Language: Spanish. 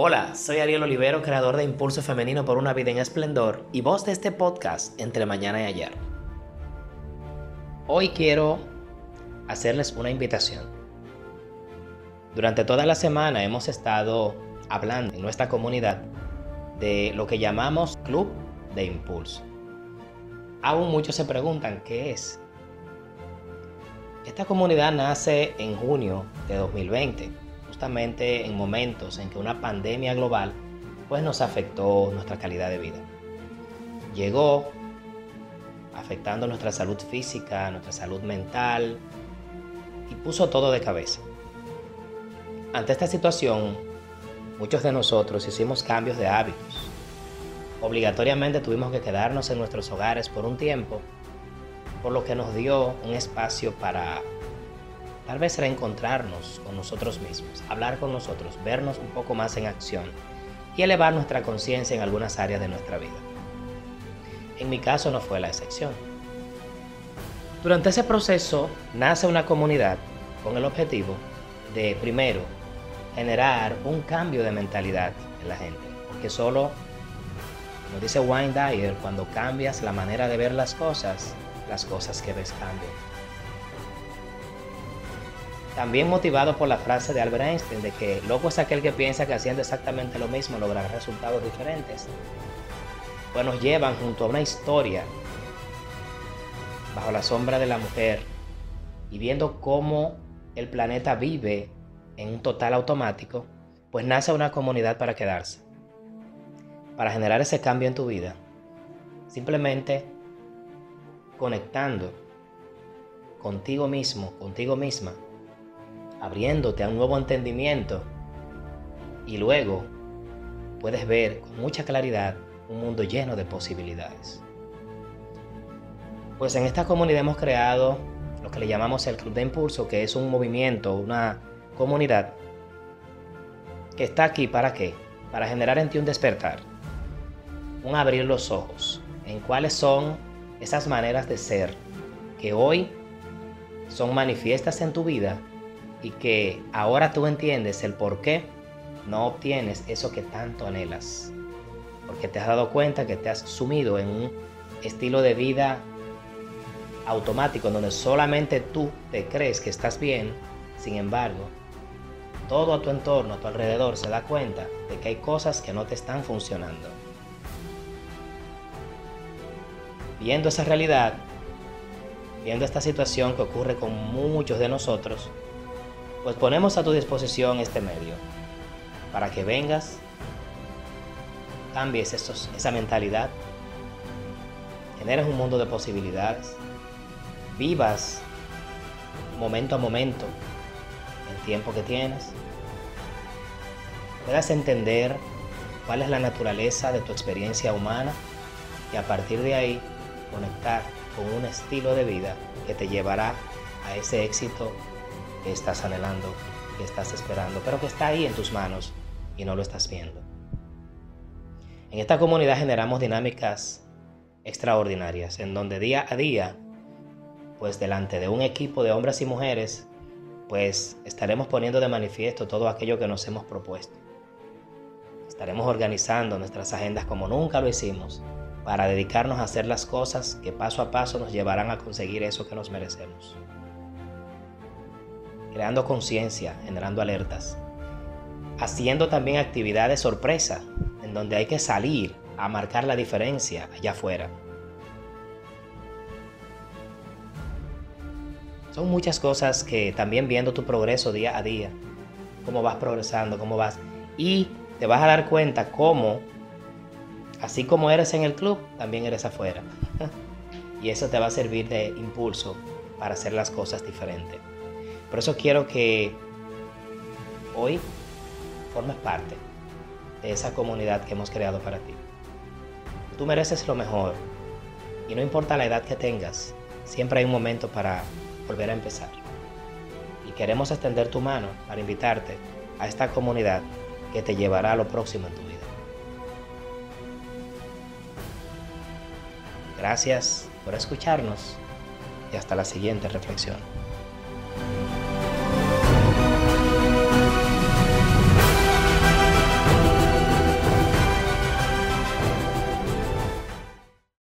Hola, soy Ariel Olivero, creador de Impulso Femenino por una vida en esplendor y voz de este podcast entre mañana y ayer. Hoy quiero hacerles una invitación. Durante toda la semana hemos estado hablando en nuestra comunidad de lo que llamamos Club de Impulso. Aún muchos se preguntan qué es. Esta comunidad nace en junio de 2020 justamente en momentos en que una pandemia global pues nos afectó nuestra calidad de vida. Llegó afectando nuestra salud física, nuestra salud mental y puso todo de cabeza. Ante esta situación, muchos de nosotros hicimos cambios de hábitos. Obligatoriamente tuvimos que quedarnos en nuestros hogares por un tiempo, por lo que nos dio un espacio para Tal vez reencontrarnos con nosotros mismos, hablar con nosotros, vernos un poco más en acción y elevar nuestra conciencia en algunas áreas de nuestra vida. En mi caso no fue la excepción. Durante ese proceso nace una comunidad con el objetivo de, primero, generar un cambio de mentalidad en la gente. Porque solo, como dice Wayne Dyer, cuando cambias la manera de ver las cosas, las cosas que ves cambian. También motivado por la frase de Albert Einstein de que loco es aquel que piensa que haciendo exactamente lo mismo logrará resultados diferentes. Pues nos llevan junto a una historia bajo la sombra de la mujer y viendo cómo el planeta vive en un total automático, pues nace una comunidad para quedarse, para generar ese cambio en tu vida. Simplemente conectando contigo mismo, contigo misma, abriéndote a un nuevo entendimiento y luego puedes ver con mucha claridad un mundo lleno de posibilidades. Pues en esta comunidad hemos creado lo que le llamamos el Club de Impulso, que es un movimiento, una comunidad que está aquí para qué? Para generar en ti un despertar, un abrir los ojos en cuáles son esas maneras de ser que hoy son manifiestas en tu vida y que ahora tú entiendes el por qué no obtienes eso que tanto anhelas. Porque te has dado cuenta que te has sumido en un estilo de vida automático donde solamente tú te crees que estás bien, sin embargo, todo a tu entorno, a tu alrededor se da cuenta de que hay cosas que no te están funcionando. Viendo esa realidad, viendo esta situación que ocurre con muchos de nosotros, pues ponemos a tu disposición este medio para que vengas, cambies esa mentalidad, generes un mundo de posibilidades, vivas momento a momento el tiempo que tienes, puedas entender cuál es la naturaleza de tu experiencia humana y a partir de ahí conectar con un estilo de vida que te llevará a ese éxito que estás anhelando, que estás esperando, pero que está ahí en tus manos y no lo estás viendo. En esta comunidad generamos dinámicas extraordinarias, en donde día a día, pues delante de un equipo de hombres y mujeres, pues estaremos poniendo de manifiesto todo aquello que nos hemos propuesto. Estaremos organizando nuestras agendas como nunca lo hicimos para dedicarnos a hacer las cosas que paso a paso nos llevarán a conseguir eso que nos merecemos creando conciencia, generando alertas, haciendo también actividades sorpresa, en donde hay que salir a marcar la diferencia allá afuera. Son muchas cosas que también viendo tu progreso día a día, cómo vas progresando, cómo vas, y te vas a dar cuenta cómo, así como eres en el club, también eres afuera. y eso te va a servir de impulso para hacer las cosas diferentes. Por eso quiero que hoy formes parte de esa comunidad que hemos creado para ti. Tú mereces lo mejor y no importa la edad que tengas, siempre hay un momento para volver a empezar. Y queremos extender tu mano para invitarte a esta comunidad que te llevará a lo próximo en tu vida. Gracias por escucharnos y hasta la siguiente reflexión.